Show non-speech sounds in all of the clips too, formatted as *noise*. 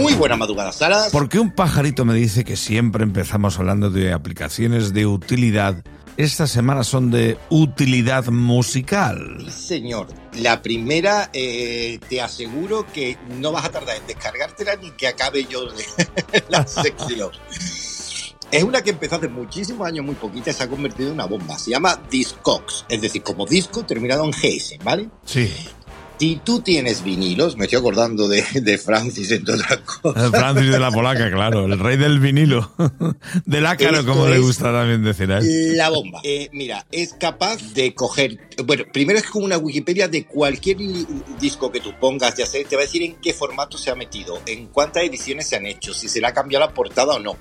Muy buena madrugada, Salas. Porque un pajarito me dice que siempre empezamos hablando de aplicaciones de utilidad. Esta semana son de utilidad musical. Señor, la primera eh, te aseguro que no vas a tardar en descargártela ni que acabe yo de *laughs* la sección. Es una que empezó hace muchísimos años, muy poquita, y se ha convertido en una bomba. Se llama Discogs, es decir, como disco terminado en GS, ¿vale? Sí. Si tú tienes vinilos, me estoy acordando de, de Francis, entre otras cosas. El Francis de la Polaca, claro, el rey del vinilo. Del ácaro, como le gusta también decir a él. La bomba. Eh, mira, es capaz de coger. Bueno, primero es como una Wikipedia de cualquier disco que tú pongas, ya sé, te va a decir en qué formato se ha metido, en cuántas ediciones se han hecho, si se le ha cambiado la portada o no.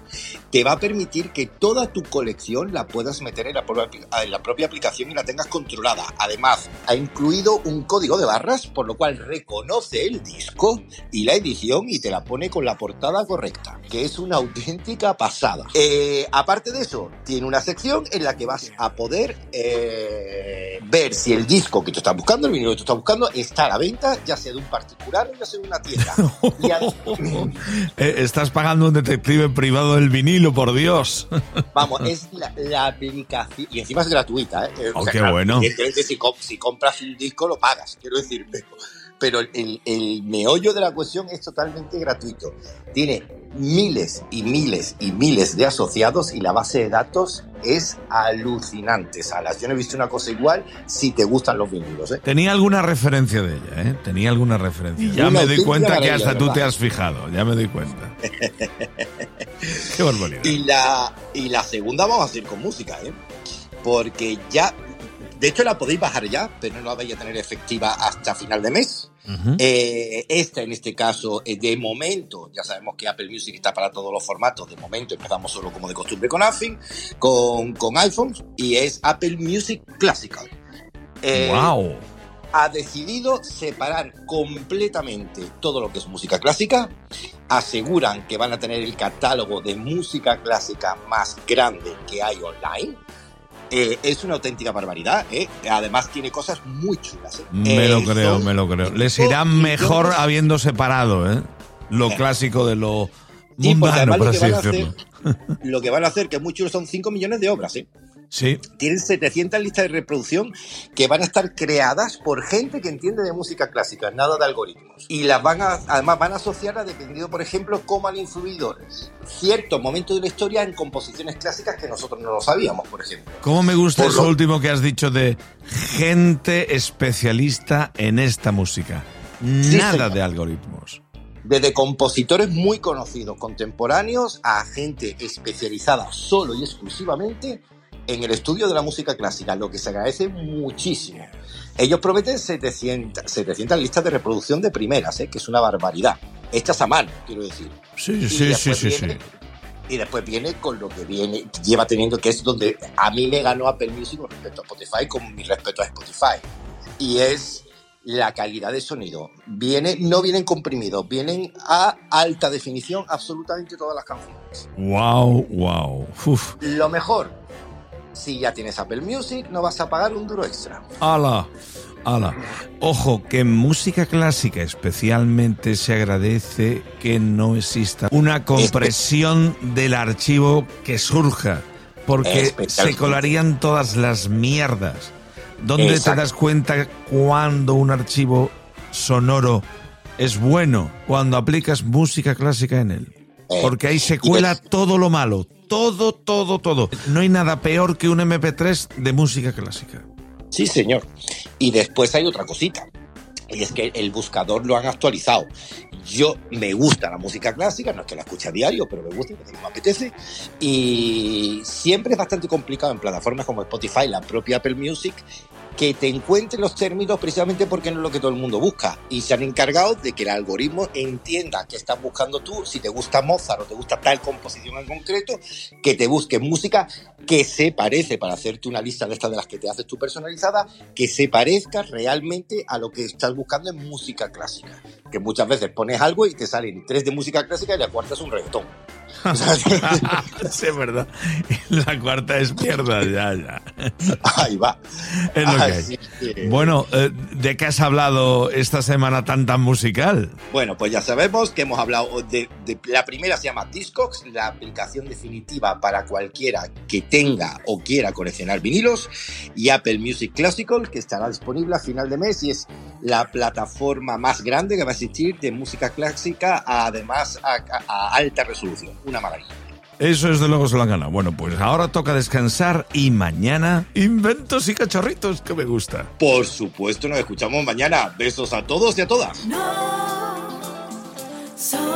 Te va a permitir que toda tu colección la puedas meter en la propia, en la propia aplicación y la tengas controlada. Además, ha incluido un código de barras, por lo cual reconoce el disco y la edición y te la pone con la portada correcta, que es una auténtica pasada. Eh, aparte de eso, tiene una sección en la que vas a poder eh, ver si el disco que tú estás buscando, el vinilo que tú estás buscando, está a la venta, ya sea de un particular o ya sea de una tienda. *laughs* Eh, estás pagando un detective privado del vinilo, por Dios. *laughs* Vamos, es la, la aplicación. Y encima es gratuita, ¿eh? Oh, qué bueno. Si, si compras un disco, lo pagas, quiero decir. Pero, pero el, el meollo de la cuestión es totalmente gratuito. Tiene miles y miles y miles de asociados y la base de datos es alucinante, Salas. Yo no he visto una cosa igual si te gustan los vinilos, ¿eh? Tenía alguna referencia de ella, ¿eh? Tenía alguna referencia. Ya me doy cuenta que hasta tú te has fijado, ya me doy cuenta. *laughs* Qué barbaridad. Y la, y la segunda vamos a hacer con música, ¿eh? Porque ya, de hecho la podéis bajar ya, pero no la vais a tener efectiva hasta final de mes. Ujú. Eh, esta en este caso, eh, de momento, ya sabemos que Apple Music está para todos los formatos, de momento empezamos solo como de costumbre con iPhone, con, con iPhones, y es Apple Music Classical. Eh, wow. ha decidido separar completamente todo lo que es música clásica. Aseguran que van a tener el catálogo de música clásica más grande que hay online. Eh, es una auténtica barbaridad. ¿eh? Además tiene cosas muy chulas. ¿eh? Me lo creo, me lo creo. Les irá mejor millones- habiendo separado, ¿eh? Lo Eh. clásico de lo Sí, mundano, además por lo que, así van a decirlo. hacer, lo que van a hacer, que es muy chulo, son 5 millones de obras. ¿eh? Sí. Tienen 700 listas de reproducción que van a estar creadas por gente que entiende de música clásica, nada de algoritmos. Y las van a, además van a asociar a dependiendo, por ejemplo, cómo han influido ciertos momentos de la historia en composiciones clásicas que nosotros no lo sabíamos, por ejemplo. ¿Cómo me gusta Por eso lo- último que has dicho de gente especialista en esta música? Nada señor. de algoritmos. Desde compositores muy conocidos contemporáneos a gente especializada solo y exclusivamente en el estudio de la música clásica, lo que se agradece muchísimo. Ellos prometen 700, 700 listas de reproducción de primeras, ¿eh? que es una barbaridad. Hechas a mano, quiero decir. Sí, Y sí, sí, sí, sí. Y después viene con lo que viene, lleva teniendo, que es donde a mí me ganó Apple Music con respecto a Spotify, con mi respeto a Spotify. Y es la calidad de sonido. Viene, no vienen comprimidos, vienen a alta definición absolutamente todas las canciones. Wow, wow. Uf. Lo mejor, si ya tienes Apple Music, no vas a pagar un duro extra. Ala, ala. Ojo, que en música clásica especialmente se agradece que no exista una compresión del archivo que surja, porque se colarían todas las mierdas. ¿Dónde te das cuenta cuando un archivo sonoro es bueno? Cuando aplicas música clásica en él. Eh, Porque ahí se cuela todo lo malo. Todo, todo, todo. No hay nada peor que un MP3 de música clásica. Sí, señor. Y después hay otra cosita. Y es que el buscador lo han actualizado. Yo me gusta la música clásica, no es que la escuche a diario, pero me gusta porque me apetece. Y siempre es bastante complicado en plataformas como Spotify, la propia Apple Music, que te encuentre los términos precisamente porque no es lo que todo el mundo busca. Y se han encargado de que el algoritmo entienda qué estás buscando tú, si te gusta Mozart o te gusta tal composición en concreto, que te busque música que se parece, para hacerte una lista de estas de las que te haces tú personalizada, que se parezca realmente a lo que estás buscando en música clásica. Que muchas veces pones algo y te salen tres de música clásica y la cuarta es un reggaetón. *laughs* *laughs* Sí, es verdad. La cuarta es mierda, ya, ya. Ahí va. *laughs* Es lo que hay. que- Bueno, eh, ¿de qué has hablado esta semana tan tan musical? Bueno, pues ya sabemos que hemos hablado de, de- la primera se llama Discogs, la aplicación definitiva para cualquiera que tenga o quiera coleccionar vinilos, y Apple Music Classical, que estará disponible a final de mes y es la plataforma más grande que va a existir de música clásica, además a, a- a alta resolución. Una maravilla. Eso es de luego se lo han ganado. Bueno, pues ahora toca descansar y mañana inventos y cachorritos que me gusta. Por supuesto, nos escuchamos mañana. Besos a todos y a todas. No, so